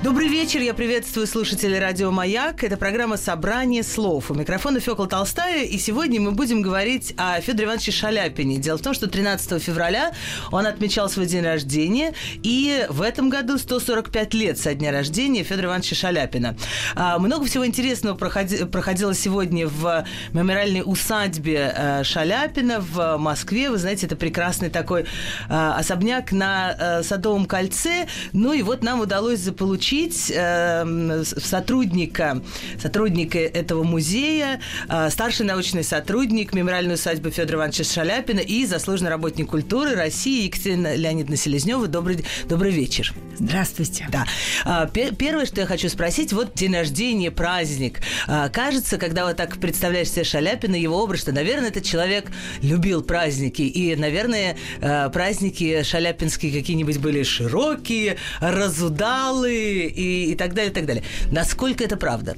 Добрый вечер, я приветствую слушателей радио «Маяк». Это программа «Собрание слов». У микрофона Фёкла Толстая, и сегодня мы будем говорить о Федоре Ивановиче Шаляпине. Дело в том, что 13 февраля он отмечал свой день рождения, и в этом году 145 лет со дня рождения Федора Ивановича Шаляпина. А, много всего интересного проходи, проходило сегодня в мемориальной усадьбе э, Шаляпина в Москве. Вы знаете, это прекрасный такой э, особняк на э, Садовом кольце. Ну и вот нам удалось заполучить получить э, сотрудника, сотрудника этого музея, э, старший научный сотрудник мемориальной усадьбы Федора Ивановича Шаляпина и заслуженный работник культуры России Екатерина Леонидовна Селезнева. Добрый, добрый вечер. Здравствуйте. Да. А, первое, что я хочу спросить, вот день рождения, праздник. А, кажется, когда вот так представляешь себе Шаляпина, его образ, что, наверное, этот человек любил праздники. И, наверное, а, праздники шаляпинские какие-нибудь были широкие, разудалые, и, и так далее, и так далее. Насколько это правда?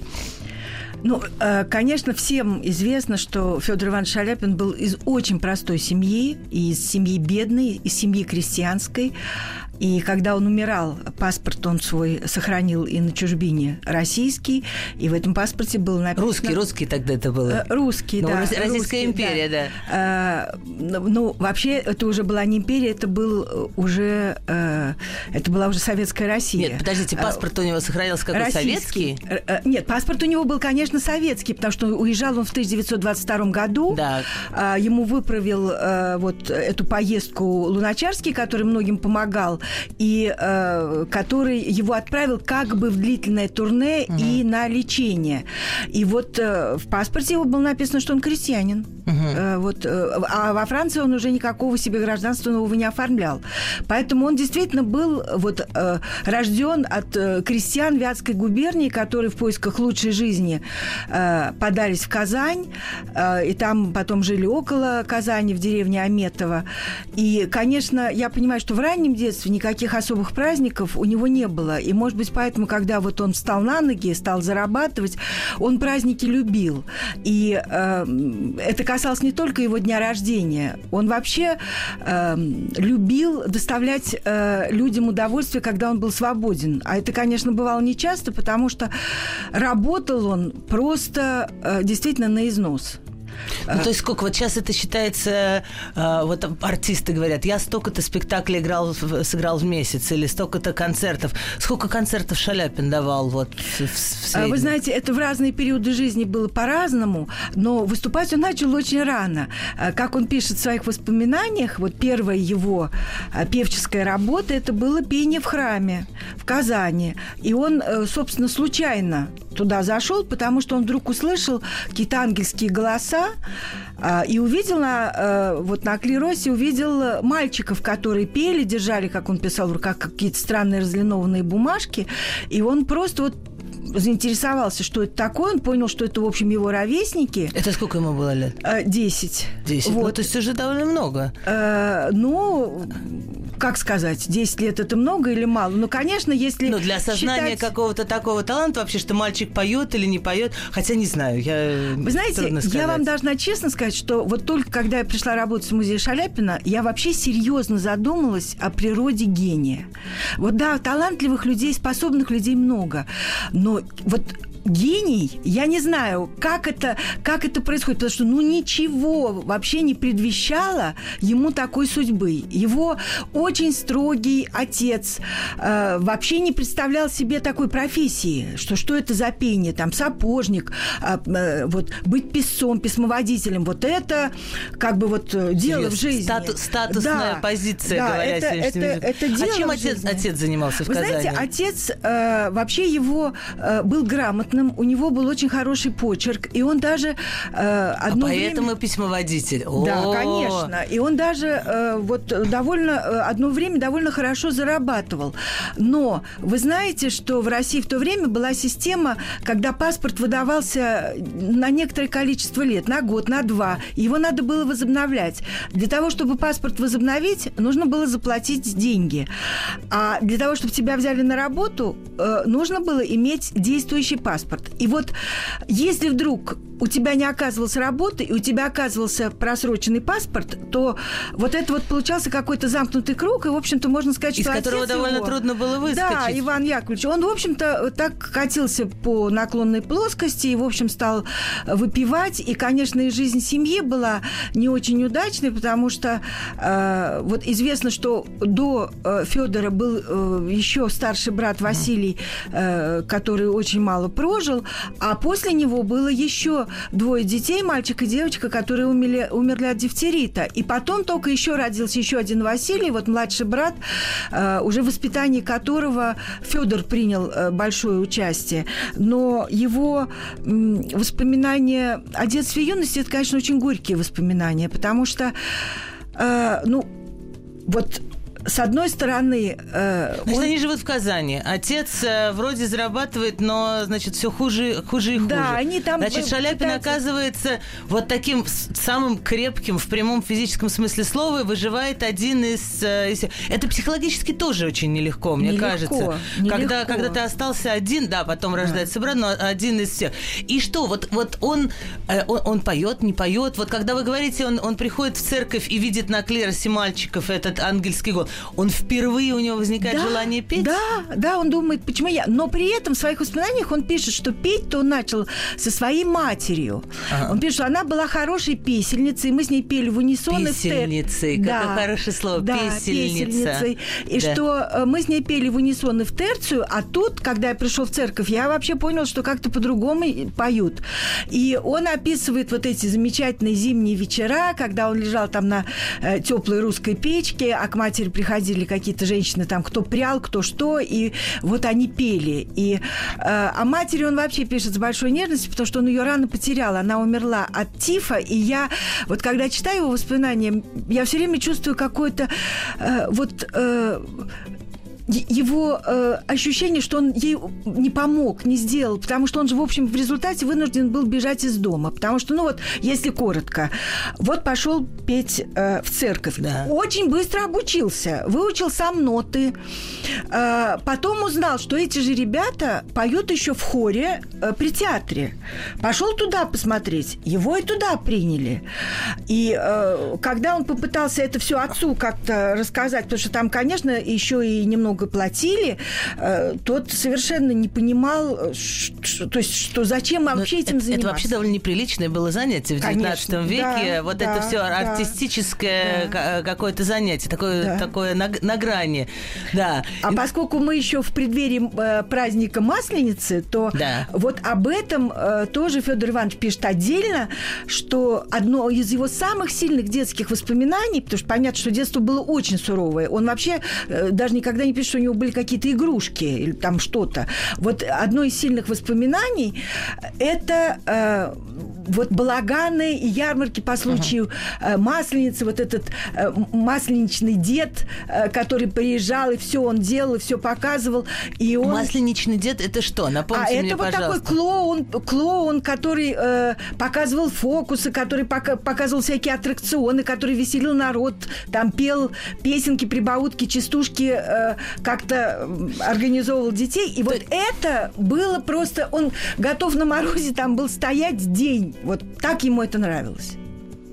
Ну, э, конечно, всем известно, что Федор Иванович Шаляпин был из очень простой семьи, из семьи бедной, из семьи крестьянской. И когда он умирал, паспорт он свой сохранил и на чужбине российский, и в этом паспорте было написано... Русский, русский тогда это было. Э, русский, ну, да. Российская русский, империя, да. да. А, ну, вообще, это уже была не империя, это был уже... Это была уже советская Россия. Нет, подождите, паспорт у него сохранился какой Российский. советский? Нет, паспорт у него был, конечно, советский, потому что уезжал он в 1922 году. Да. Ему выправил вот эту поездку Луначарский, который многим помогал и э, который его отправил как бы в длительное турне угу. и на лечение. И вот э, в паспорте его было написано, что он крестьянин. Угу. Э, вот, э, а во Франции он уже никакого себе гражданства нового не оформлял. Поэтому он действительно был вот, э, рожден от э, крестьян Вятской губернии, которые в поисках лучшей жизни э, подались в Казань, э, и там потом жили около Казани, в деревне Аметово. И, конечно, я понимаю, что в раннем детстве никаких особых праздников у него не было. И, может быть, поэтому, когда вот он встал на ноги, стал зарабатывать, он праздники любил. И э, это касалось не только его дня рождения. Он вообще э, любил доставлять э, людям удовольствие, когда он был свободен. А это, конечно, бывало нечасто, потому что работал он просто э, действительно на износ. Ну, то есть сколько? Вот сейчас это считается, э, вот артисты говорят, я столько-то спектаклей играл, сыграл в месяц или столько-то концертов. Сколько концертов Шаляпин давал вот в, в Вы знаете, это в разные периоды жизни было по-разному, но выступать он начал очень рано. Э, как он пишет в своих воспоминаниях, вот первая его э, певческая работа, это было пение в храме в Казани. И он, собственно, случайно туда зашел, потому что он вдруг услышал какие-то ангельские голоса а, и увидел на, э, вот на клиросе увидел мальчиков, которые пели, держали, как он писал в руках, какие-то странные разлинованные бумажки, и он просто вот заинтересовался, что это такое, он понял, что это, в общем, его ровесники. Это сколько ему было лет? Э, десять. Десять. Ну, вот. Ну, то есть уже довольно много. Э, ну, как сказать, 10 лет это много или мало? Ну, конечно, если Ну, для осознания считать... какого-то такого таланта вообще, что мальчик поет или не поет, хотя не знаю, я Вы знаете, я вам должна честно сказать, что вот только когда я пришла работать в музей Шаляпина, я вообще серьезно задумалась о природе гения. Вот да, талантливых людей, способных людей много, но вот гений, я не знаю, как это, как это происходит, потому что ну ничего вообще не предвещало ему такой судьбы. Его очень строгий отец э, вообще не представлял себе такой профессии, что что это за пение, там сапожник, э, э, вот быть писцом, письмоводителем, вот это как бы вот э, дело в жизни. Стату, статусная да, позиция, да, говоря это, это, это, дело А чем отец, отец занимался в Вы Казани? знаете, отец э, вообще его э, был грамотный грамотным, у него был очень хороший почерк, и он даже э, одно а поэтому время... письмоводитель. Да, О! конечно. И он даже э, вот довольно э, одно время довольно хорошо зарабатывал. Но вы знаете, что в России в то время была система, когда паспорт выдавался на некоторое количество лет, на год, на два. Его надо было возобновлять. Для того, чтобы паспорт возобновить, нужно было заплатить деньги. А для того, чтобы тебя взяли на работу, э, нужно было иметь действующий паспорт. И вот если вдруг у тебя не оказывалась работы, и у тебя оказывался просроченный паспорт, то вот это вот получался какой-то замкнутый круг, и, в общем-то, можно сказать, Из что которого отец довольно его- трудно было выскочить. Да, Иван Яковлевич, он, в общем-то, так катился по наклонной плоскости и, в общем, стал выпивать. И, конечно, и жизнь семьи была не очень удачной, потому что э, вот известно, что до э, Федора был э, еще старший брат Василий, э, который очень мало прожил, а после него было еще двое детей, мальчик и девочка, которые умерли, умерли от дифтерита. И потом только еще родился еще один Василий, вот младший брат, э, уже в воспитании которого Федор принял э, большое участие. Но его воспоминания о детстве и юности, это, конечно, очень горькие воспоминания, потому что, э, ну, вот с одной стороны, э, Значит, он- они живут в Казани. Отец э, вроде зарабатывает, но, значит, все хуже, хуже и хуже. Да, они там, Значит, э, Шаляпин пытаются- оказывается вот таким самым крепким в прямом физическом смысле слова выживает один из... э, из- Это психологически тоже очень нелегко, мне Нелегко, кажется. нелегко. Когда, когда ты остался один, да, потом рождается брат, но один из всех. И что, вот, вот он, э, он, он поет, не поет. Вот когда вы говорите, он, он приходит в церковь и видит на клиросе мальчиков этот ангельский гол, он впервые у него возникает Да, желание петь? Да, да, он думает, почему я. Но при этом в своих воспоминаниях он пишет, что петь-то он начал со своей матерью. Ага. Он пишет, что она была хорошей песельницей, мы с ней пели в унисон. и в те- Песельницей, какое хорошее слово, да, песельница. песельницей. И Да. что э, мы с ней пели в унисон и в терцию, а тут, когда я пришел в церковь, я вообще понял, что как-то по-другому и поют. И он описывает вот эти замечательные зимние вечера, когда он лежал там на э, теплой русской печке, а к матери приходили какие-то женщины, там, кто прял, кто что, и вот они пели. И э, о матери он вообще пишет с большой нежностью, потому что он ее рано потерял. Она умерла от тифа, и я, вот когда читаю его воспоминания, я все время чувствую какое-то э, вот... э, его э, ощущение, что он ей не помог, не сделал, потому что он же, в общем, в результате вынужден был бежать из дома. Потому что, ну вот, если коротко, вот пошел петь э, в церковь. Да. Очень быстро обучился, выучил сам ноты. Э, потом узнал, что эти же ребята поют еще в хоре э, при театре. Пошел туда посмотреть, его и туда приняли. И э, когда он попытался это все отцу как-то рассказать, потому что там, конечно, еще и немного платили, э, тот совершенно не понимал, э, ш- ш- то есть, что зачем Ну, вообще этим это, заниматься. это вообще довольно неприличное было занятие в Конечно, 19 веке. да, вот да, это все да, артистическое ка- какое-то занятие, такое, Да. такое на, на грани. Да. А поскольку мы еще в преддверии э, праздника Масленицы, то Да. вот об этом э, тоже Федор Иванович пишет отдельно, что одно из его самых сильных детских воспоминаний, потому что понятно, что детство было очень суровое, он вообще э, даже никогда не пишет, что у него были какие-то игрушки или там что-то. Вот одно из сильных воспоминаний это э, вот балаганы и ярмарки по случаю э, масленицы, вот этот э, масленичный дед, э, который приезжал и все он делал, и все показывал, и он Масленичный дед это что? Напомните а мне, это вот пожалуйста. такой клоун, клоун, который э, показывал фокусы, который пока- показывал всякие аттракционы, который веселил народ, там пел песенки, прибаутки, частушки, э, как-то организовывал детей. И вот это было просто... Он готов на морозе там был стоять день. Вот так ему это нравилось.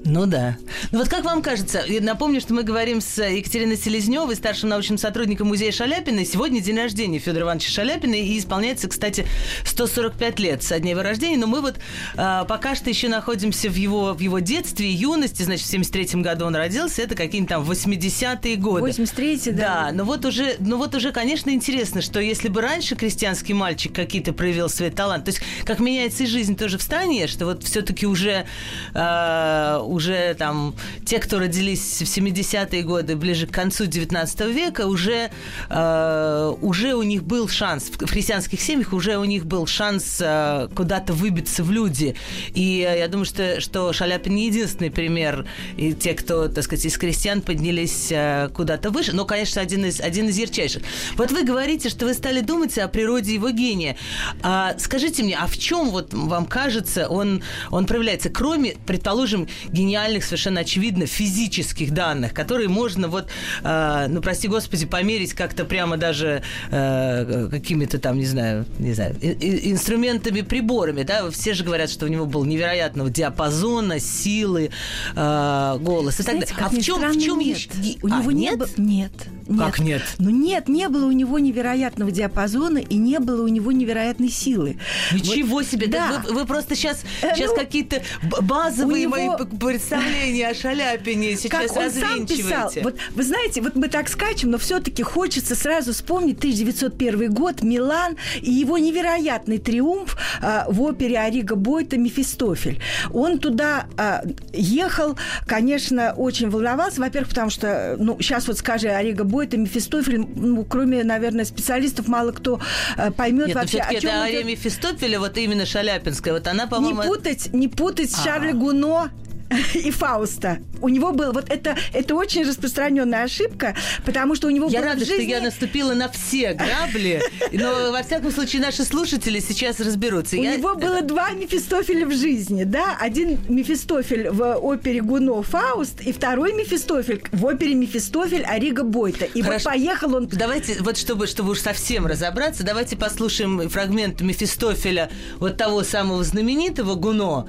Ну да. Ну вот как вам кажется, напомню, что мы говорим с Екатериной Селезневой, старшим научным сотрудником музея Шаляпина. Сегодня день рождения Федора Ивановича Шаляпина, и исполняется, кстати, 145 лет со дня его рождения. Но мы вот а, пока что еще находимся в его, в его детстве юности. Значит, в 73 году он родился, это какие-нибудь там 80-е годы. 83-й, да. Да, но вот уже, ну вот уже, конечно, интересно, что если бы раньше крестьянский мальчик какие-то проявил свой талант, то есть как меняется и жизнь тоже в стране, что вот все-таки уже, э, уже там те, кто родились в 70-е годы, ближе к концу 19 века, уже, э, уже у них был шанс, в христианских семьях уже у них был шанс э, куда-то выбиться в люди. И э, я думаю, что, что Шаляпин не единственный пример, и те, кто, так сказать, из крестьян поднялись э, куда-то выше, но, конечно, один из, один из ярчайших. Вот вы говорите, что вы стали думать о природе его гения. А, скажите мне, а в чем вот вам кажется он, он проявляется, кроме, предположим, гениальных, совершенно очевидно, физических данных, которые можно вот, э, ну, прости господи, померить как-то прямо даже э, какими-то там, не знаю, не знаю, инструментами, приборами, да, все же говорят, что у него был невероятного диапазона, силы, э, голос и так далее. А в чем, в чем нет? Есть... У а, него нет? Не было... Нет. Нет. Как нет? Ну нет, не было у него невероятного диапазона и не было у него невероятной силы. Ничего вот, себе! Да. Вы, вы просто сейчас, сейчас э, ну, какие-то базовые него... мои представления о Шаляпине сейчас как он сам писал. Вот вы знаете, вот мы так скачем, но все-таки хочется сразу вспомнить 1901 год, Милан и его невероятный триумф а, в опере Арига Бойта «Мефистофель». Он туда а, ехал, конечно, очень волновался, во-первых, потому что, ну, сейчас вот скажи Арига Бойта, Мефистофель, ну, кроме, наверное, специалистов, мало кто э, поймет Нет, ну, вообще, о чем это Ария Мефистофеля, вот именно Шаляпинская, вот она, по-моему... Не путать, не путать с Шарля Гуно и Фауста. У него был вот это это очень распространенная ошибка, потому что у него я рада, жизни... что я наступила на все грабли, но во всяком случае наши слушатели сейчас разберутся. У я... него было два Мефистофеля в жизни, да, один Мефистофель в опере Гуно Фауст и второй Мефистофель в опере Мефистофель Арига Бойта. И Хорошо. вот поехал он. Давайте вот чтобы чтобы уж совсем разобраться, давайте послушаем фрагмент Мефистофеля вот того самого знаменитого Гуно.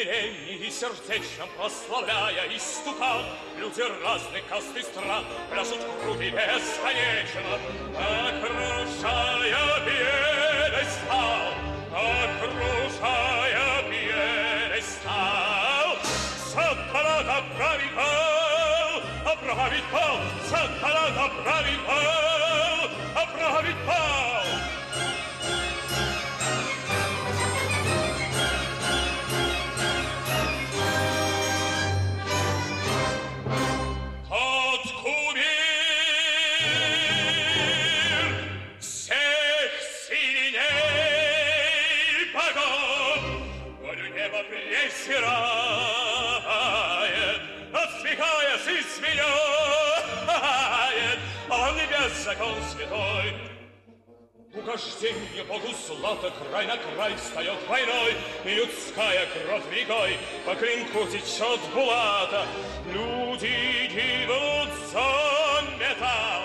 умилении сердечном прославляя истукан, люди разных каст и стран пляшут в груди бесконечно, окружая пьедестал, окружая пьедестал. Сатана отправит бал, отправит бал, сатана отправит бал, отправит бал. Закон святой. Угождение Богу злато край на край встает войной, И людская кровь рекой по клинку течет булата. Люди гибнут за металл,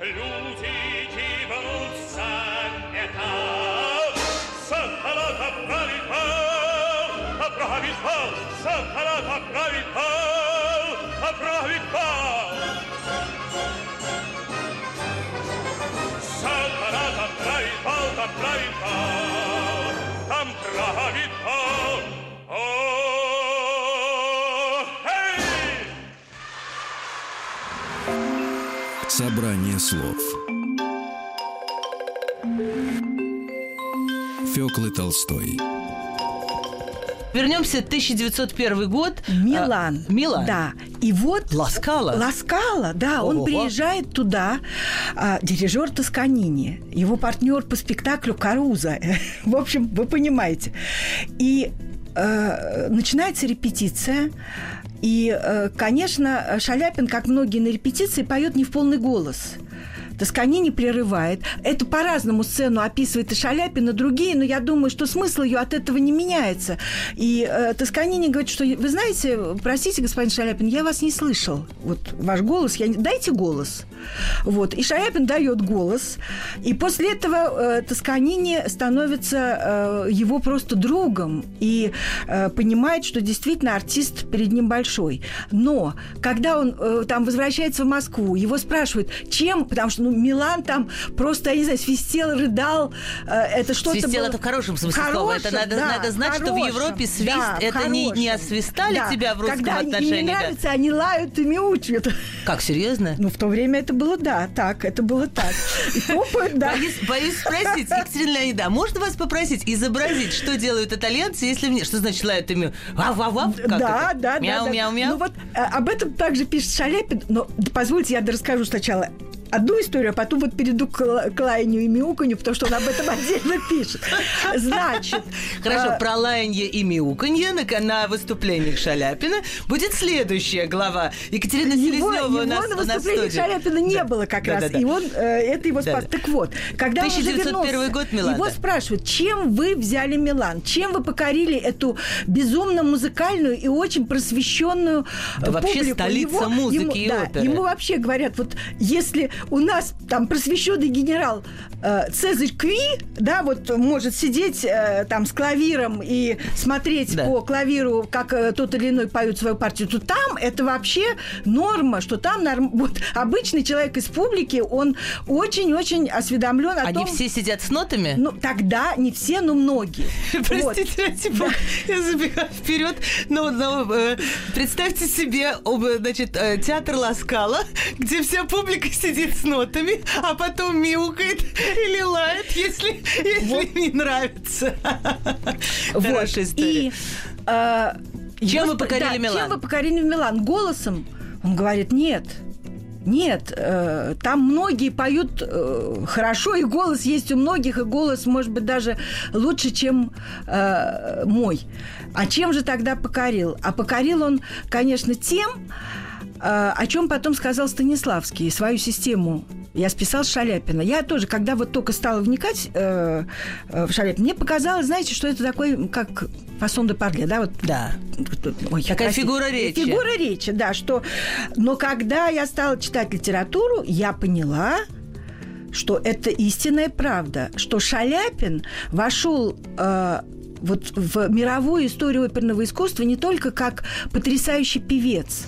люди гибнут за металл. Сатанат отправит пал, отправит пал, сатанат отправит пал, отправит пал. Там правит пал, там правит пал. О, эй! Собрание слов Фёклы Толстой Вернемся 1901 год. Милан. А, Милан. Да. И вот... Ласкала. Ласкала, да. Ого. Он приезжает туда, а, дирижер Тосканини, его партнер по спектаклю Каруза. В общем, вы понимаете. И э, начинается репетиция. И, э, конечно, Шаляпин, как многие на репетиции, поет не в полный голос – Тосканини прерывает. Это по-разному сцену описывает и Шаляпин, и другие, но я думаю, что смысл ее от этого не меняется. И э, Тосканини говорит, что, вы знаете, простите, господин Шаляпин, я вас не слышал. Вот ваш голос, я... дайте голос. Вот. И Шаляпин дает голос. И после этого э, Тосканини становится э, его просто другом и э, понимает, что действительно артист перед ним большой. Но когда он э, там возвращается в Москву, его спрашивают, чем, потому что ну, Милан там просто, я не знаю, свистел, рыдал. Э, это что-то Свистел было... это в хорошем смысле Хорошем, слова. Это надо, да, надо знать, что в хорошем, Европе свист да, это не, не хорошем. освистали Да. тебя в русском Когда отношении. не да? нравится, они лают и мяучат. Как, серьезно? Ну, в то время это было, да, так, это было так. И топают, да. Боюсь, боюсь спросить, Екатерина Леонидовна, а можно вас попросить изобразить, что делают итальянцы, если мне... Что значит лают вав, вав? Как да, да, мяу, да, да. Мяу, мяу, Ну вот э, об этом также пишет Шаляпин, но позвольте я расскажу сначала одну историю, а потом вот перейду к, лаянию и мяуканью, потому что он об этом отдельно пишет. Значит, Хорошо, э, про лаяние и мяуканье на, выступлениях Шаляпина будет следующая глава. Екатерина Селезнева у нас, на выступлениях. Шаляпина не было как раз. И он, э, это его спас. Так вот, когда он уже 1901 вернулся, год, его спрашивают, чем вы взяли Милан? Чем вы покорили эту безумно музыкальную и очень просвещенную э, вообще публику? столица музыки и оперы. Ему вообще говорят, вот если у нас там просвещенный генерал э, Цезарь Кви, да, вот может сидеть э, там с клавиром и смотреть Да. по клавиру, как э, тот или иной поют свою партию, то там это вообще норма, что там норм... вот, обычный человек из публики, он очень-очень осведомлен о Они том... все сидят с нотами? Ну, тогда не все, но многие. Простите, я забегаю вперед. Но, э, представьте себе, об, значит, э, театр Ласкала, где вся публика сидит с нотами, а потом мяукает или лает, если, если не нравится. Вот. Хорошая история. И, э, Чем вы покорили да, Милан? Чем вы покорили Милан? Голосом? Он говорит, нет. Нет, э, там многие поют э, хорошо, и голос есть у многих, и голос, может быть, даже лучше, чем э, мой. А чем же тогда покорил? А покорил он, конечно, тем, о чем потом сказал Станиславский, свою систему. Я списал с Шаляпина. Я тоже, когда вот только стала вникать э, э, в Шаляпина, мне показалось, знаете, что это такой, как фасон де парле, да, вот Да. Ой, Такая простите. фигура речи. Фигура речи, да, что... Но когда я стала читать литературу, я поняла, что это истинная правда, что Шаляпин вошел э, вот в мировую историю оперного искусства не только как потрясающий певец,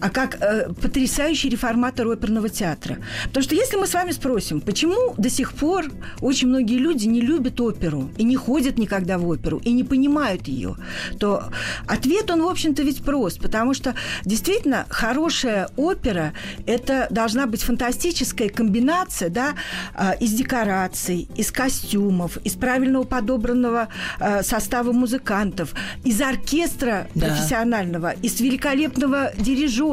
а как э, потрясающий реформатор оперного театра. Потому что если мы с вами спросим, почему до сих пор очень многие люди не любят оперу и не ходят никогда в оперу и не понимают ее, то ответ он, в общем-то, ведь прост, потому что действительно хорошая опера это должна быть фантастическая комбинация, да, э, из декораций, из костюмов, из правильного подобранного э, состава музыкантов, из оркестра Да. профессионального, из великолепного дирижера,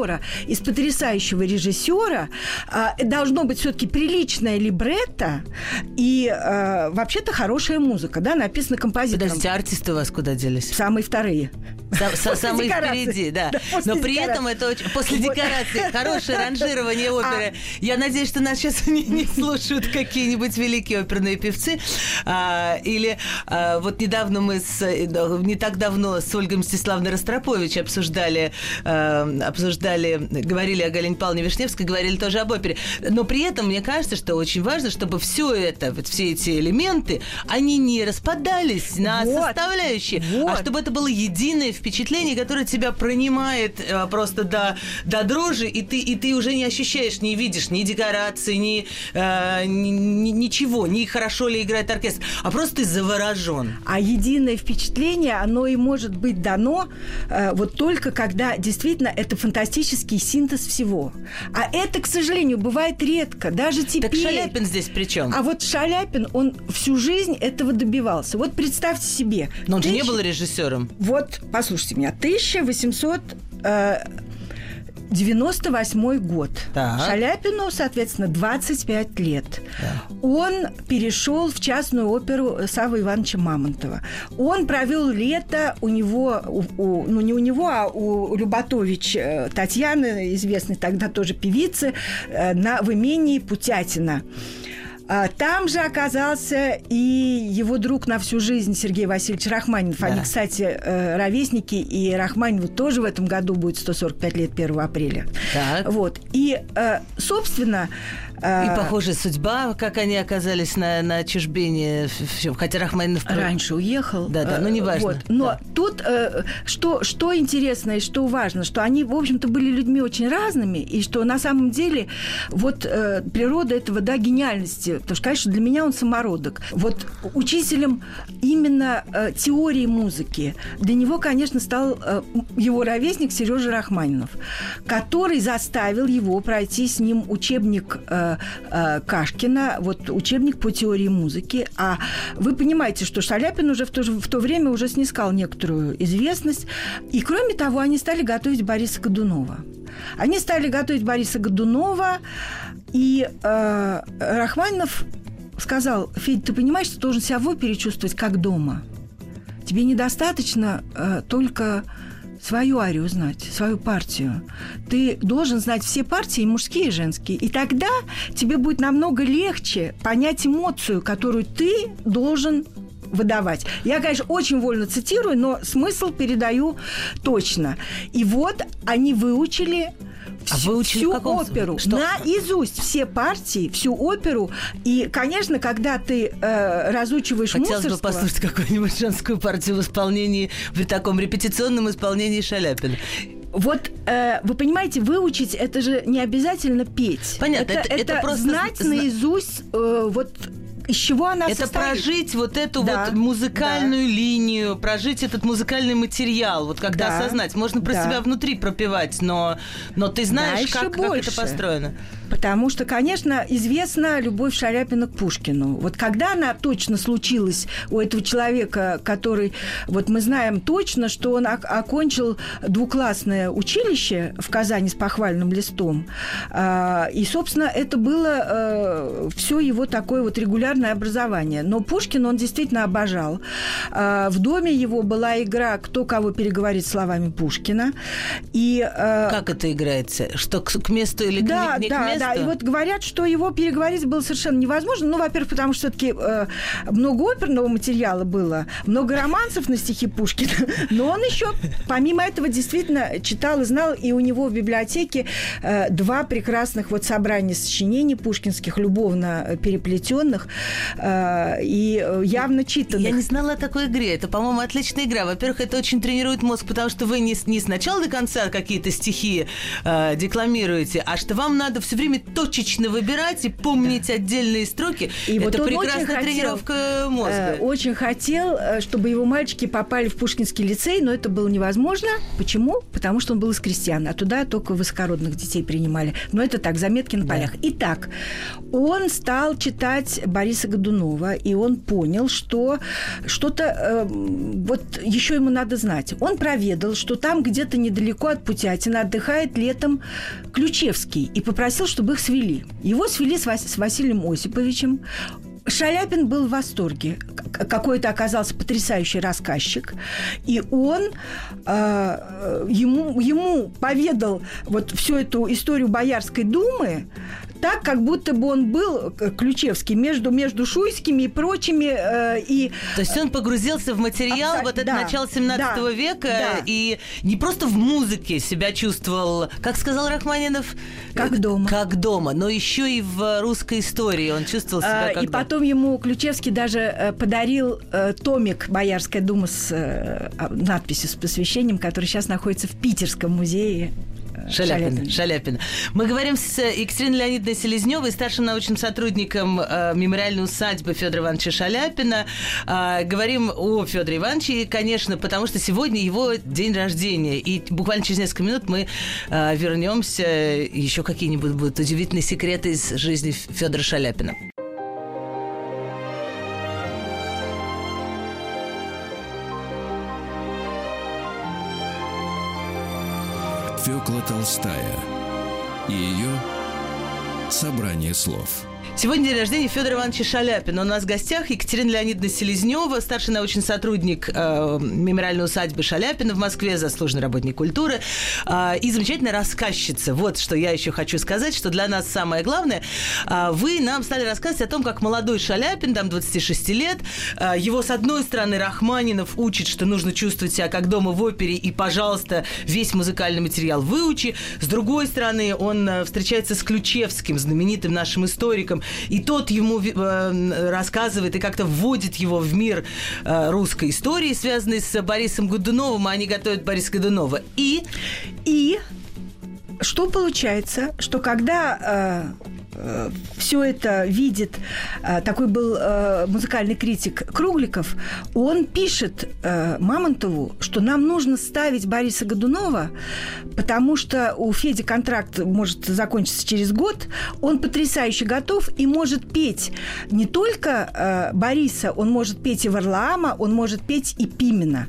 из потрясающего режиссера а, должно быть все-таки приличное либретто и а, вообще-то хорошая музыка, да, написана композитором. Подождите, артисты у вас куда делись? Самые вторые. Са- са- После Самые декораций. впереди, да. Но при этом это очень... После декорации хорошее ранжирование оперы. Я надеюсь, что нас сейчас не, слушают какие-нибудь великие оперные певцы. А, или а, вот недавно мы с... Не так давно с Ольгой Мстиславной Ростропович обсуждали, э, обсуждали, говорили о Галине Павловне Вишневской, говорили тоже об опере. Но при этом мне кажется, что очень важно, чтобы все это, вот все эти элементы, они не распадались на Вот. составляющие, Вот. а чтобы это было единое впечатление, которое тебя пронимает э, просто до, до дрожи, и ты, и ты уже не ощущаешь, не видишь ни декорации, ни, э, ни- ни- ничего, ни хорошо ли играет оркестр, а просто ты заворожен. А единое впечатление, оно и может быть дано э, вот только когда действительно это фантастический синтез всего. А это, к сожалению, бывает редко, даже теперь. Так Шаляпин здесь при чем? А вот Шаляпин, он всю жизнь этого добивался. Вот представьте себе. Но он же не был режиссером. Вот, послушайте меня, 1800... э, 98 год. Так. Шаляпину, соответственно, 25 лет. Он перешел в частную оперу Савы Ивановича Мамонтова. Он провел лето у него, у- у- ну не у него, а у Любатович э, Татьяны, известной тогда тоже певицы, э, на, в имении Путятина. А, Там же оказался и его друг на всю жизнь Сергей Васильевич Рахманинов. Они, Да. кстати, э, ровесники, и Рахманинову тоже в этом году будет 145 лет 1 апреля. Так. Вот. И, э, собственно... э, И похожая судьба, как они оказались на, на чужбине. Хотя Рахманинов... Раньше уехал. Да, да, Э, ну, неважно. Вот. Но Да. тут э, что, что интересно и что важно, что они, в общем-то, были людьми очень разными, и что на самом деле вот э, природа этого, да, гениальности, потому что, конечно, для меня он самородок. Вот учителем именно теории музыки для него, конечно, стал его ровесник Сережа Рахманинов, который заставил его пройти с ним учебник э, э, Кашкина, вот учебник по теории музыки. А вы понимаете, что Шаляпин уже в то, в то время уже снискал некоторую известность. И кроме того, они стали готовить Бориса Годунова. Они стали готовить Бориса Годунова, и э, Рахманинов сказал, Федь, ты понимаешь, ты должен себя в опере чувствовать как дома. Тебе недостаточно э, только свою арию знать, свою партию. Ты должен знать все партии, мужские, и женские. И тогда тебе будет намного легче понять эмоцию, которую ты должен выдавать. Я, конечно, очень вольно цитирую, но смысл передаю точно. И вот они выучили А выучили всю каком- оперу что? наизусть, все партии, всю оперу. И, конечно, когда ты э, разучиваешь Хотелось бы Моцарского- послушать какую-нибудь женскую партию в исполнении, в таком репетиционном исполнении Шаляпина. Вот э, вы понимаете, выучить это же не обязательно петь. Понятно, это, это- это это просто знать зна- наизусть э, вот из чего она Это состоит. прожить вот эту Да, вот музыкальную линию, прожить этот музыкальный материал, вот как-то Да, осознать. Можно про да. себя внутри пропевать, но, но ты знаешь, Дальше как, как это построено. Потому что, конечно, известна любовь Шаляпина к Пушкину. Вот когда она точно случилась у этого человека, который... Вот мы знаем точно, что он ок- окончил двуклассное училище в Казани с похвальным листом. А, И, собственно, это было все его такое вот регулярное образование. Но Пушкин он действительно обожал. А, В доме его была игра «Кто кого переговорит словами Пушкина». И э, Как это играется? Что к, к месту или к- да, не, не да, к месту? Да. И вот говорят, что его переговорить было совершенно невозможно. Ну, во-первых, потому что все-таки много оперного материала было, много романсов на стихи Пушкина. Но он еще, помимо этого, действительно читал и знал. И у него в библиотеке э, два прекрасных вот собрания сочинений пушкинских, любовно переплетенных э, и э, явно читанных. Я не знала о такой игре. Это, по-моему, отличная игра. Во-первых, это очень тренирует мозг, потому что вы не, не сначала до конца какие-то стихи э, декламируете, а что вам надо все время точечно выбирать и помнить отдельные строки. И вот это очень прекрасная хотел, тренировка мозга. э, очень хотел, э, чтобы его мальчики попали в Пушкинский лицей, но это было невозможно. Почему? Потому что он был из крестьян, а туда только высокородных детей принимали. Но это так, заметки на полях. Итак, он стал читать Бориса Годунова, и он понял, что что-то э, вот еще ему надо знать. Он проведал, что там где-то недалеко от Путятина отдыхает летом Ключевский, и попросил, чтобы их свели. Его свели с, Вас- с Василием Осиповичем. Шаляпин был в восторге. К- Какой это оказался потрясающий рассказчик. И он э, ему, ему поведал вот всю эту историю Боярской думы так, как будто бы он был Ключевский между, между Шуйскими и прочими. э, и То есть он погрузился в материал, Абсолютно, вот это да, начало 17 да, века, да. и не просто в музыке себя чувствовал, как сказал Рахманинов, Как э, дома. Как дома, но еще и в русской истории он чувствовал себя А, как И дома. потом ему Ключевский даже э, подарил э, томик «Боярская дума» с э, а, надписью, с посвящением, который сейчас находится в Питерском музее. Шаляпина, Шаляпина. Мы говорим с Екатериной Леонидовной Селезневой, старшим научным сотрудником э, мемориальной усадьбы Федора Ивановича Шаляпина. Э, говорим о Федоре Ивановиче, и, конечно, потому что сегодня его день рождения. И буквально через несколько минут мы э, вернемся. Еще какие-нибудь будут удивительные секреты из жизни Федора Шаляпина. Фёкла Толстая и ее собрание слов. Сегодня день рождения Федора Ивановича Шаляпина. У нас в гостях Екатерина Леонидовна Селезнева, старший научный сотрудник э, мемориальной усадьбы Шаляпина в Москве, заслуженный работник культуры э, и замечательная рассказчица. Вот что я еще хочу сказать, что для нас самое главное. Э, вы нам стали рассказывать о том, как молодой Шаляпин, там 26 лет, э, его с одной стороны Рахманинов учит, что нужно чувствовать себя как дома в опере, и, пожалуйста, весь музыкальный материал выучи. С другой стороны, он э, встречается с Ключевским, знаменитым нашим историком, и тот ему э, рассказывает и как-то вводит его в мир э, русской истории, связанной с Борисом Годуновым, а они готовят Бориса Годунова. И... И что получается, что когда э, все это видит, э, такой был э, музыкальный критик Кругликов, он пишет Мамонтову, что нам нужно ставить Бориса Годунова, потому что у Феди контракт может закончиться через год, он потрясающе готов и может петь не только Бориса, он может петь и Варлаама, он может петь и Пимена.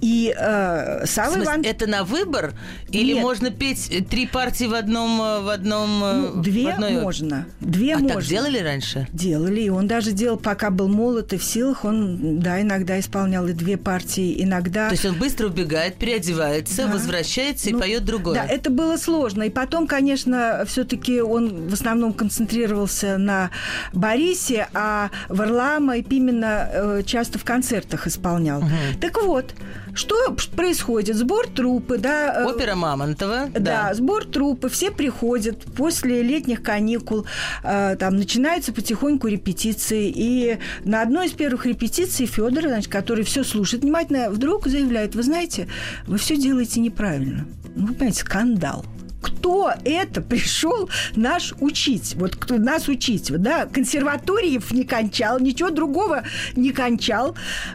И э, Савва Иван... Это на выбор? Или Нет. можно петь три партии в одном... В одном ну, две в одной... можно можно. Две а можно. так делали раньше? Делали. И он даже делал, пока был молод и в силах, он, да, иногда исполнял и две партии, иногда... То есть он быстро убегает, переодевается, да. возвращается ну, и поет другое. Да, это было сложно. И потом, конечно, все-таки он в основном концентрировался на Борисе, а Варлама и Пимена э, часто в концертах исполнял. Угу. Так вот, что происходит? Сбор трупы, да. Э, Опера Мамонтова. Да, да, сбор трупы. Все приходят после летних каникул. Э, там начинаются потихоньку репетиции. И на одной из первых репетиций Федор, значит, который все слушает внимательно, вдруг заявляет, вы знаете, вы все делаете неправильно. Ну, вы понимаете, скандал кто это пришел наш учить, вот кто нас учить, да, консерваториев не кончал, ничего другого не кончал.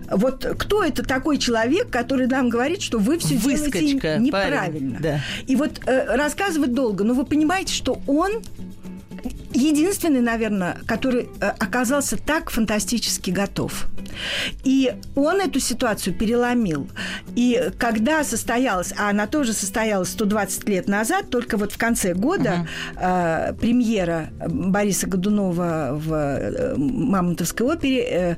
Вот кто это такой человек, который нам говорит, что вы все Выскочка, делаете неправильно? Парень, да. И вот э, рассказывать долго, но вы понимаете, что он единственный, наверное, который э, оказался так фантастически готов. И он эту ситуацию переломил. И когда состоялась, а она тоже состоялась 120 лет назад, только вот в конце года uh-huh. э, премьера Бориса Годунова в э, Мамонтовской опере, э,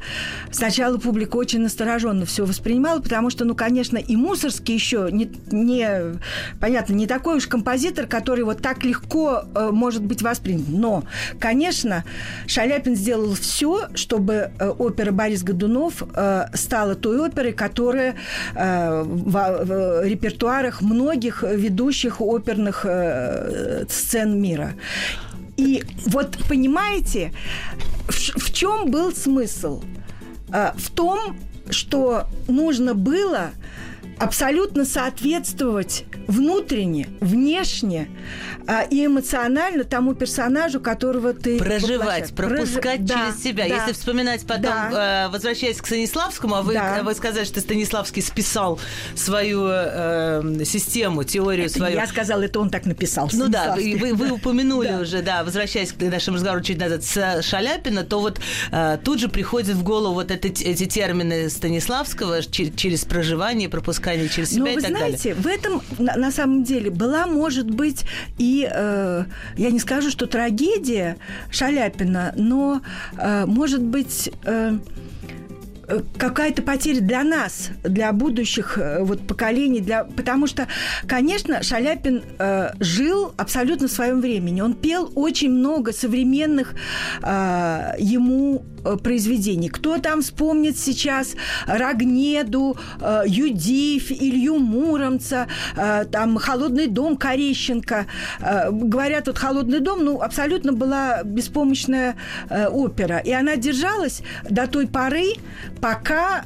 сначала публика очень настороженно все воспринимала, потому что, ну, конечно, и Мусорский еще не, не понятно, не такой уж композитор, который вот так легко э, может быть воспринят. Но, конечно, Шаляпин сделал все, чтобы э, опера Борис Годунов э, стала той оперой, которая э, в, репертуарах многих ведущих оперных сцен мира. И вот понимаете, в, чем был смысл? В том, что нужно было абсолютно соответствовать внутренне, внешне а, и эмоционально тому персонажу, которого ты проживать, пропускать Прожи... через да, себя. Да, Если вспоминать потом, да. э, возвращаясь к Станиславскому, а вы, да. вы сказали, что Станиславский списал свою э, систему, теорию это свою. Я сказала, это он так написал. Ну да, вы, вы, вы упомянули уже, да, возвращаясь к нашему разговору чуть назад с Шаляпина, то вот э, тут же приходит в голову вот это, эти термины Станиславского через проживание, пропускание через себя Но и вы так знаете, далее. в этом на самом деле была, может быть, и э, я не скажу, что трагедия Шаляпина, но, э, может быть, э, э какая-то потеря для нас, для будущих э, вот, поколений, для... потому что, конечно, Шаляпин э, жил абсолютно в своем времени. Он пел очень много современных э, ему произведений. Кто там вспомнит сейчас Рогнеду, э, Юдив, Илью Муромца, э, там «Холодный дом» Корещенко. Говорят, вот «Холодный дом» ну, абсолютно была беспомощная опера. И она держалась до той поры, пока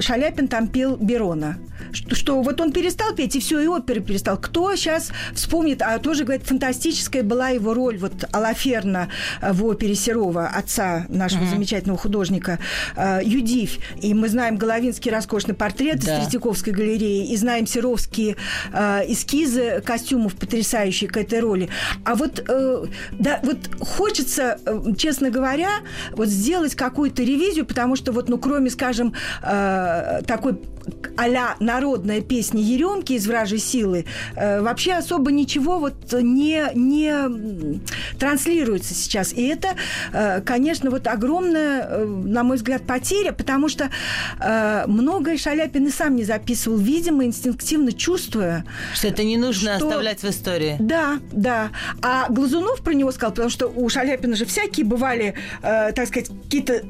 Шаляпин там пел Берона что, что вот он перестал петь, и все, и оперы перестал. Кто сейчас вспомнит, а тоже, говорит, фантастическая была его роль, вот Алаферна э, в опере Серова, отца нашего mm-hmm. замечательного художника, э, Юдив. И мы знаем Головинский роскошный портрет да. из Третьяковской галереи, и знаем серовские э, эскизы костюмов потрясающие к этой роли. А вот, да, вот хочется, честно говоря, вот сделать какую-то ревизию, потому что вот, ну, кроме, скажем, такой а-ля народная песня Еремки из «Вражей силы», э, вообще особо ничего вот не, не транслируется сейчас. И это, э, конечно, вот огромная, э, на мой взгляд, потеря, потому что многое Шаляпин и сам не записывал, видимо, инстинктивно чувствуя. Что это не нужно что... оставлять в истории. Да, да. А Глазунов про него сказал, потому что у Шаляпина же всякие бывали, так сказать, какие-то,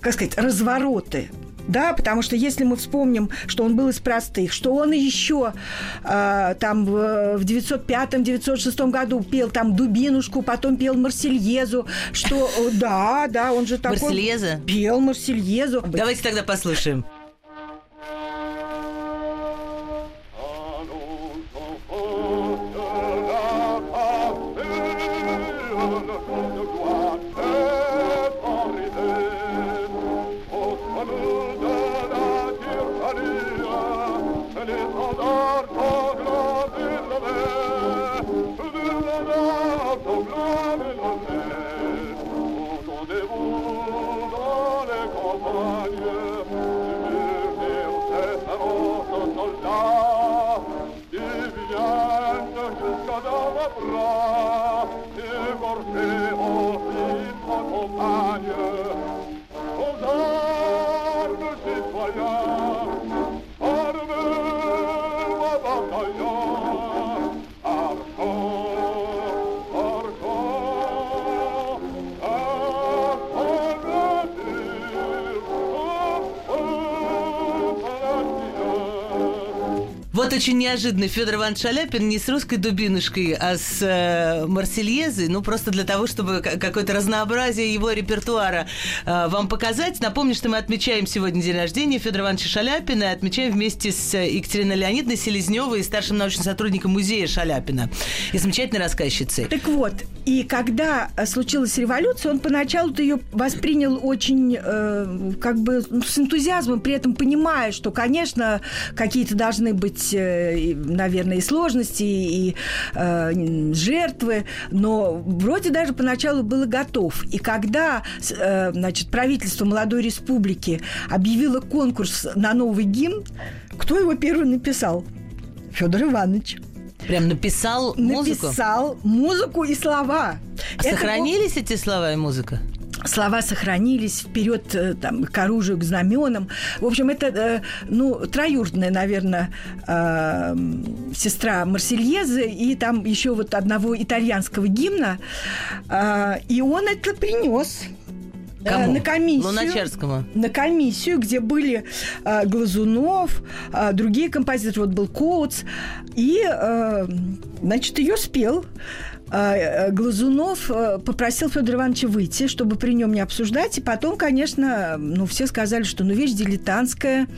как сказать, развороты да, потому что если мы вспомним, что он был из простых, что он еще э, там в, в 905-906 году пел там Дубинушку, потом пел Марсельезу, что да, да, он же такой... Марсельеза? Пел Марсельезу. Давайте тогда послушаем. bras, et gorgé au fil de. Вот очень неожиданно Федор Иванович Шаляпин не с русской дубинушкой, а с э, Марсельезой, ну просто для того, чтобы какое-то разнообразие его репертуара э, вам показать. Напомню, что мы отмечаем сегодня день рождения Федора Ивановича Шаляпина и отмечаем вместе с Екатериной Леонидовной Селезневой и старшим научным сотрудником музея Шаляпина и замечательной рассказчицей. Так вот, и когда случилась революция, он поначалу ее воспринял очень э, как бы с энтузиазмом, при этом понимая, что, конечно, какие-то должны быть э, наверное, и сложности, и э, жертвы, но вроде даже поначалу было готов. И когда э, значит, правительство молодой республики объявило конкурс на новый гимн, кто его первый написал? Федор Иванович. Прям написал музыку? Написал музыку и слова. А сохранились был... эти слова и музыка? Слова сохранились вперед э, там, к оружию, к знаменам. В общем, это э, ну, троюродная, наверное, э, сестра Марсельезы и там еще вот одного итальянского гимна. И он это принес. Кому? на комиссию. Луначарскому. На комиссию, где были э, Глазунов, э, другие композиторы, вот был Коутс, и, э, значит, ее спел. А, э, Глазунов э, попросил Федора Ивановича выйти, чтобы при нем не обсуждать. И потом, конечно, ну, все сказали, что ну, вещь дилетантская,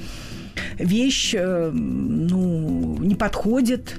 вещь э, ну, не подходит.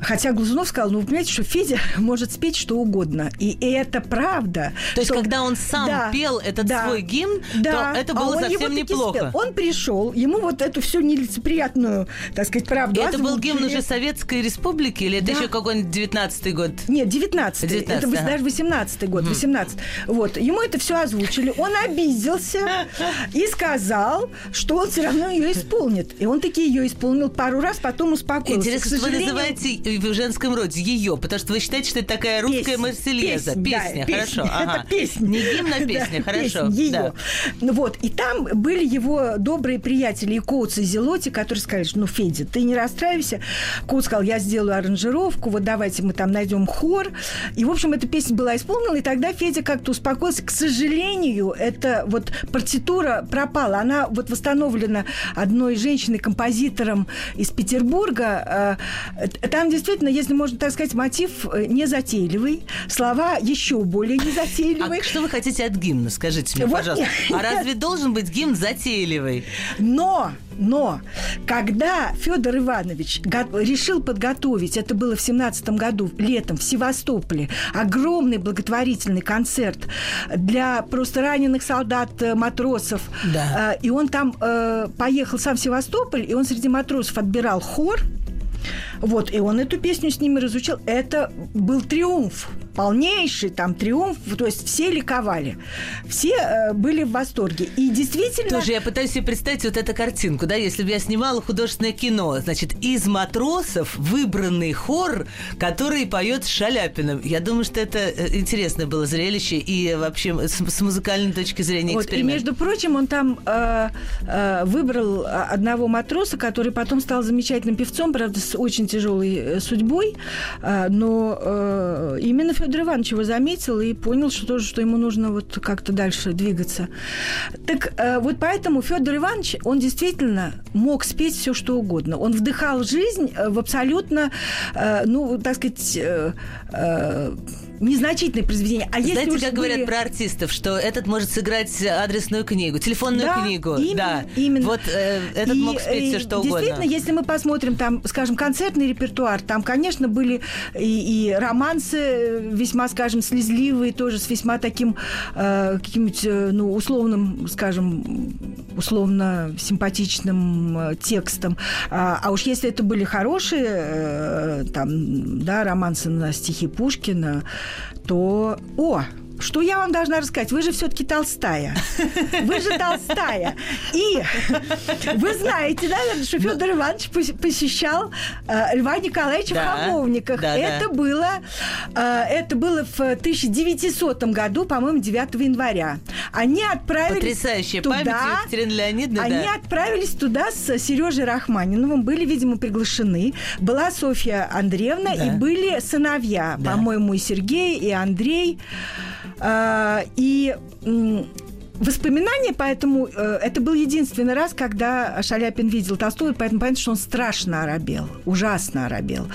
Хотя Глазунов сказал, ну, вы понимаете, что Федя может спеть что угодно. И это правда. То есть, когда он сам да, пел этот да, свой гимн, да, то это а было а совсем неплохо. Спел. Он пришел, ему вот эту всю нелицеприятную, так сказать, правду Это был гимн уже Советской Республики или это да. еще какой-нибудь 19-й год? Нет, 19-й. 19 это ага. даже 18-й год, 18 Вот. Ему это все озвучили. Он обиделся и сказал, что он все равно ее исполнит. И он таки ее исполнил пару раз, потом успокоился. Интересно, что вы называете в женском роде, ее, потому что вы считаете, что это такая русская марсельеза. Песня, да, хорошо. Песня. Ага. Это песня. Не гимн, а песня, да, хорошо. Песня. Да. Ну вот, и там были его добрые приятели и Коутс, и Зелоти, которые сказали, что, ну, Федя, ты не расстраивайся. Коут сказал, я сделаю аранжировку, вот давайте мы там найдем хор. И, в общем, эта песня была исполнена, и тогда Федя как-то успокоился. К сожалению, эта вот партитура пропала. Она вот восстановлена одной женщиной-композитором из Петербурга. Э, там действительно, если можно так сказать, мотив э, незатейливый, слова еще более незатейливые. А что вы хотите от гимна, скажите мне, вот пожалуйста? А разве должен быть гимн затейливый? Но но когда Федор Иванович решил подготовить, это было в семнадцатом году, летом в Севастополе, огромный благотворительный концерт для просто раненых солдат, э, матросов, да. и он там э, поехал сам в Севастополь, и он среди матросов отбирал хор, Вот, и он эту песню с ними разучил. Это был триумф, полнейший там триумф. То есть все ликовали. Все э, были в восторге. И действительно... Тоже я пытаюсь себе представить вот эту картинку, да, если бы я снимала художественное кино, значит, из матросов выбранный хор, который поет с Шаляпиным. Я думаю, что это э, интересное было зрелище и вообще с, с музыкальной точки зрения вот, эксперимент. И, между прочим, он там э, э, выбрал одного матроса, который потом стал замечательным певцом, правда, с очень тяжелой э, судьбой, э, но э, именно Федор Иванович его заметил и понял, что тоже, что ему нужно вот как-то дальше двигаться. Так э, вот поэтому Федор Иванович, он действительно мог спеть все, что угодно. Он вдыхал жизнь э, в абсолютно, э, ну, так сказать, незначительное произведение. А Знаете, если как были... говорят про артистов, что этот может сыграть адресную книгу, телефонную да, книгу. Именно, да, именно. Вот э, этот и, мог спеть все, что угодно. Действительно, если мы посмотрим там, скажем, концертный репертуар, там, конечно, были и, и романсы весьма, скажем, слезливые, тоже с весьма таким э, каким-нибудь, э, ну, условным, скажем, условно симпатичным э, текстом. А, а уж если это были хорошие, э, там, да, романсы на стихи Пушкина, то... О, что я вам должна рассказать? Вы же все-таки толстая. Вы же толстая. И вы знаете, наверное, что Федор Иванович посещал э, Льва Николаевича да, в Хамовниках. Да, это, да. Было, э, это было в 1900 году, по-моему, 9 января. Они отправились Потрясающая туда, память Екатерины Леонидовны. Они да. отправились туда с Сережей Рахманиновым, были, видимо, приглашены. Была Софья Андреевна Да. и были сыновья, Да. по-моему, и Сергей, и Андрей. А, и воспоминания, поэтому э, это был единственный раз, когда Шаляпин видел Толстого, и поэтому понятно, что он страшно оробел, ужасно оробел.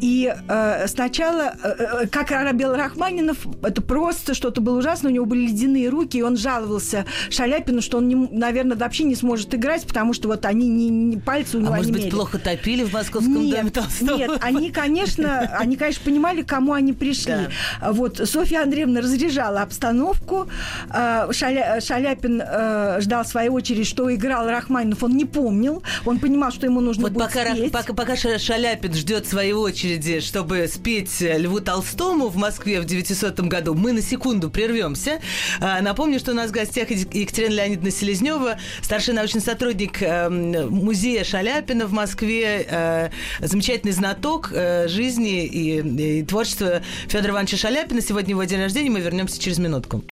И э, сначала, э, э, как оробел Рахманинов, это просто что-то было ужасно, у него были ледяные руки, и он жаловался Шаляпину, что он, не, наверное, вообще не сможет играть, потому что вот они не, не- пальцы у него А может быть, плохо топили в московском доме Нет, Толстого? нет, они, конечно, они, конечно, понимали, к кому они пришли. Да. Вот Софья Андреевна разряжала обстановку. А, Шаля- Шаляпин э, ждал своей очереди, что играл Рахманинов, он не помнил. Он понимал, что ему нужно Вот будет пока, спеть. пока, пока Ша- Шаляпин ждет своей очереди, чтобы спеть Льву Толстому в Москве в 900 году, мы на секунду прервемся. А, Напомню, что у нас в гостях Екатерина Леонидовна Селезнева, старший научный сотрудник эм, музея Шаляпина в Москве, э, замечательный знаток э, жизни и, и творчества Федора Ивановича Шаляпина. Сегодня его день рождения, мы вернемся через минутку.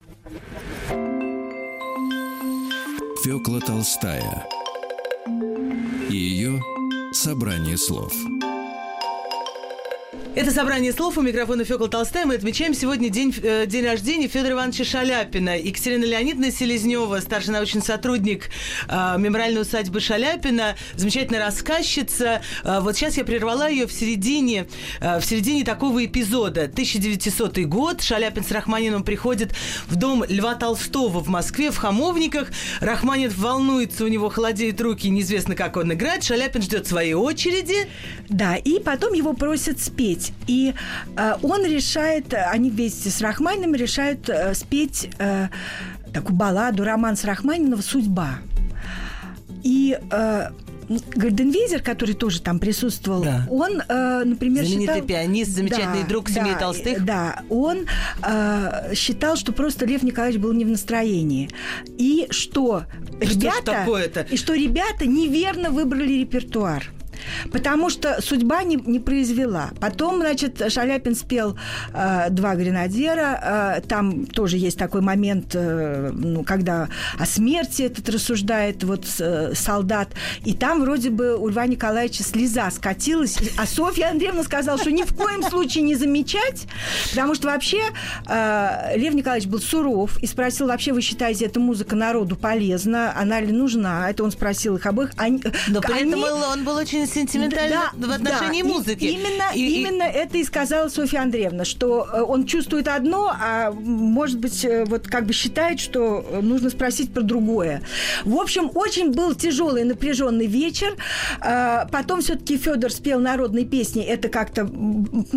Фёкла Толстая и ее собрание слов. Это собрание слов у микрофона Фёкла Толстая. Мы отмечаем сегодня день, э, день рождения Федора Ивановича Шаляпина. Екатерина Леонидовна Селезнева, старший научный сотрудник э, мемориальной усадьбы Шаляпина, замечательная рассказчица. Э, вот сейчас я прервала ее в середине, э, в середине такого эпизода. 1900 год. Шаляпин с Рахманиновым приходит в дом Льва Толстого в Москве, в Хамовниках. Рахманинов волнуется, у него холодеют руки, неизвестно, как он играет. Шаляпин ждет своей очереди. Да, и потом его просят спеть. И э, он решает, они вместе с Рахманиновым решают э, спеть э, такую балладу, роман с Рахманинова «Судьба». И э, Гальденвейзер, который тоже там присутствовал, Да. он, э, например, Знаменитый считал... пианист, замечательный друг семьи Толстых. э, Да, он э, считал, что просто Лев Николаевич был не в настроении. И что Что ребята... такое-то? И что ребята неверно выбрали репертуар. Потому что судьба не, не произвела. Потом, значит, Шаляпин спел э, «Два гренадера». Э, там тоже есть такой момент, э, ну, когда о смерти этот рассуждает вот э, солдат. И там вроде бы у Льва Николаевича слеза скатилась. А Софья Андреевна сказала, что ни в коем случае не замечать, потому что вообще э, Лев Николаевич был суров и спросил, вообще вы считаете, эта музыка народу полезна? Она ли нужна? Это он спросил их обоих. Они, Но при они- этом он- был очень сентиментальный в отношении да, и- музыки. Именно, И- и- именно это и сказала Софья Андреевна, что э, он чувствует одно, а может быть, э, вот как бы считает, что э, нужно спросить про другое. В общем, очень был тяжелый, напряженный вечер. А, Потом все-таки Федор спел народные песни, это как-то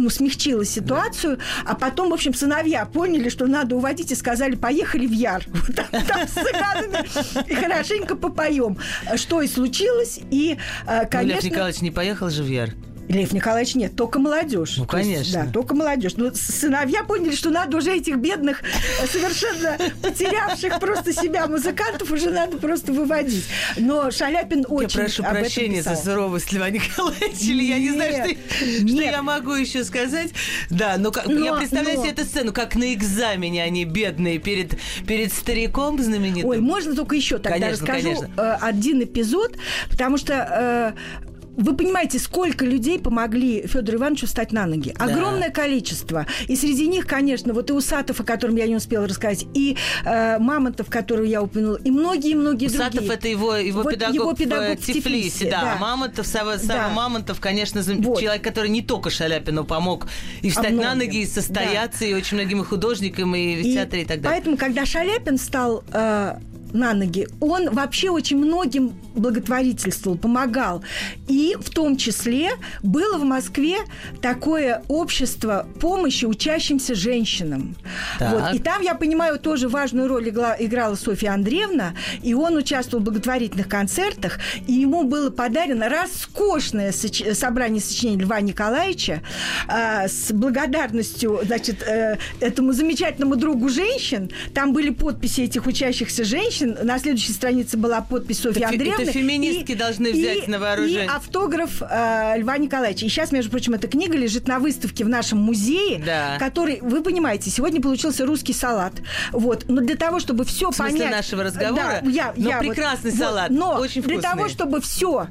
смягчило ситуацию. А потом, в общем, сыновья поняли, что надо уводить, и сказали, поехали в Яр. Там, с цыганами и хорошенько попоем. Что и случилось. И, э, Ну, конечно... Николаевич не поехал же в Яр? Лев Николаевич нет, только молодежь. Ну, То есть, конечно. да, только молодежь. Но с- сыновья поняли, что надо уже этих бедных, э, совершенно потерявших просто себя музыкантов уже надо просто выводить. Но Шаляпин Я очень прошу об этом прощения за писал. суровость Льва Николаевича. или Я не знаю, что, Нет, что нет. я могу еще сказать. Да, но, как, я Но- представляю но- себе эту сцену, как на экзамене они бедные перед, перед стариком знаменитым. Ой, можно только еще тогда Конечно, расскажу конечно. э, один эпизод, потому что э, вы понимаете, сколько людей помогли Федору Ивановичу встать на ноги. Огромное количество. И среди них, конечно, вот и Усатов, о котором я не успела рассказать, и э, Мамонтов, которую я упомянула, и многие-многие Усатов другие. это его, его, Вот педагог, его в, педагог э, в Тифлисе, Тифлисе, да. да. Мамонтов, Сава, Сава Да. Мамонтов, конечно, Вот. человек, который не только Шаляпину помог и встать на многим, ноги, и состояться, и очень многим и художникам, и в И театре, и так далее. Поэтому, когда Шаляпин стал э, на ноги, он вообще очень многим благотворительствовал, помогал. И в том числе было в Москве такое общество помощи учащимся женщинам. Так. Вот. И там, я понимаю, тоже важную роль игла- играла Софья Андреевна, и он участвовал в благотворительных концертах, и ему было подарено роскошное соч- собрание сочинений Льва Николаевича а, с благодарностью, значит, э, этому замечательному другу женщин. Там были подписи этих учащихся женщин. На следующей странице была подпись Софьи Это фе- это Андреевны. феминистки должны взять на вооружение. И автограф э, Льва Николаевича. И сейчас, между прочим, эта книга лежит на выставке в нашем музее, Да. который, вы понимаете, сегодня получился русский салат. Вот. Но для того, чтобы все понять... нашего разговора? Да, я, Но я вот- прекрасный вот. салат, Но очень для вкусный. того, чтобы все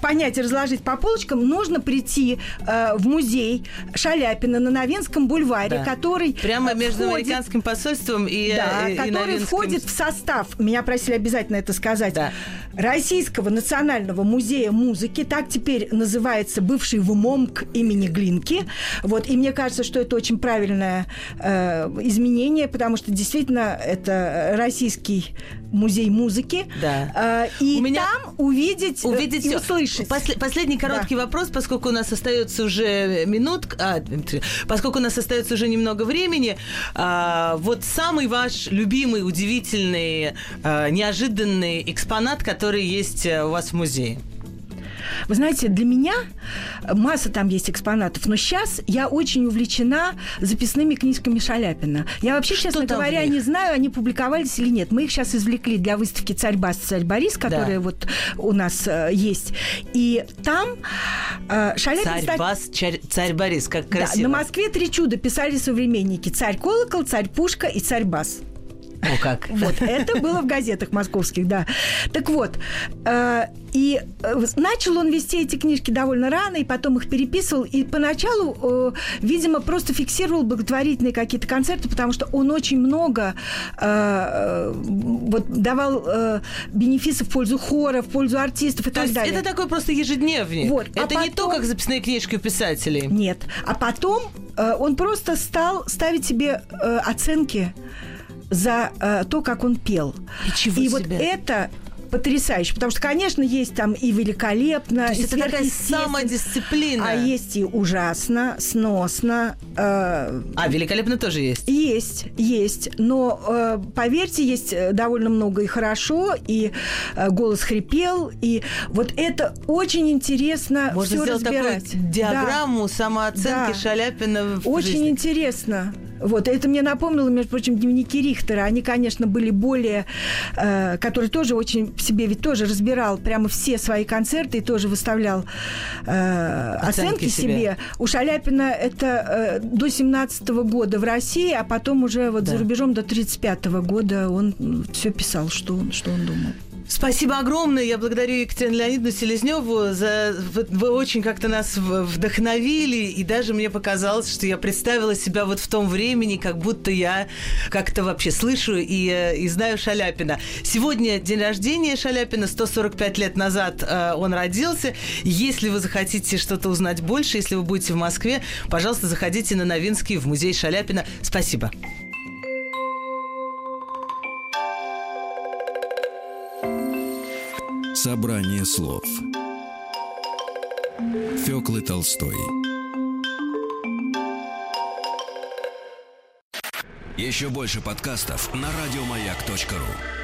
понять и разложить по полочкам, нужно прийти э, в музей Шаляпина на Новинском бульваре, Да. который Прямо между входит- американским посольством и, да, э, и который Новинским. входит в состав, меня просили обязательно это сказать, Да. Российского национального музея музыки, так теперь называется бывший ВМОМК имени Глинки. Вот, и мне кажется, что это очень правильное э, изменение, потому что действительно это российский музей музыки. Да. Э, и У меня- там увидеть, э, увидеть и услышать. После- последний короткий вопрос, поскольку у нас остается уже минут, а, поскольку у нас остается уже немного времени, а, вот самый ваш любимый, удивительный, а, неожиданный экспонат, который есть э, у вас в музее. Вы знаете, для меня масса там есть экспонатов, но сейчас я очень увлечена записными книжками Шаляпина. Я вообще, Что честно говоря, не знаю, они публиковались или нет. Мы их сейчас извлекли для выставки «Царь Бас, царь Борис», которая вот у нас э, есть. И там э, Шаляпин... Царь кстати, Бас, царь, царь Борис, как да, красиво. на Москве три чуда писали современники. Царь Колокол, царь Пушка и царь Бас. О, как. Вот, это было в газетах московских, да. Так вот, э, и э, начал он вести эти книжки довольно рано, и потом их переписывал, и поначалу, э, видимо, просто фиксировал благотворительные какие-то концерты, потому что он очень много вот давал бенефисов в пользу хора, в пользу артистов и То так есть далее. это такой просто ежедневник. Вот, а Это не то, потом- как записные книжки у писателей. Нет. А потом он просто стал ставить себе оценки за э, то, как он пел. Ничего и вот себе. это потрясающе, потому что, конечно, есть там и великолепно, То есть и это такая самодисциплина. а есть и ужасно, сносно. э, А, великолепно тоже есть. есть, есть, но э, поверьте, есть э, довольно много и хорошо, и э, голос хрипел, и вот это очень интересно Можно все сделать разбирать. такую диаграмму самооценки Да. Шаляпина в Очень жизни. интересно. Вот, это мне напомнило, между прочим, дневники Рихтера. Они, конечно, были более... Э, который тоже очень в себе ведь тоже разбирал прямо все свои концерты и тоже выставлял э, Оценки оценки себе. себе. У Шаляпина это э, до 17 года в России, а потом уже вот Да. за рубежом до 35 года он все писал, что он, что он думал. Спасибо огромное. Я благодарю Екатерину Леонидовну Селезневу за... Вы, вы очень как-то нас вдохновили, и даже мне показалось, что я представила себя вот в том времени, как будто я как-то вообще слышу и, э, и знаю Шаляпина. Сегодня день рождения Шаляпина, 145 лет назад э, он родился. Если вы захотите что-то узнать больше, если вы будете в Москве, пожалуйста, заходите на Новинский в музей Шаляпина. Спасибо. Собрание слов. Фёклы Толстой. Еще больше подкастов на радиомаяк.ру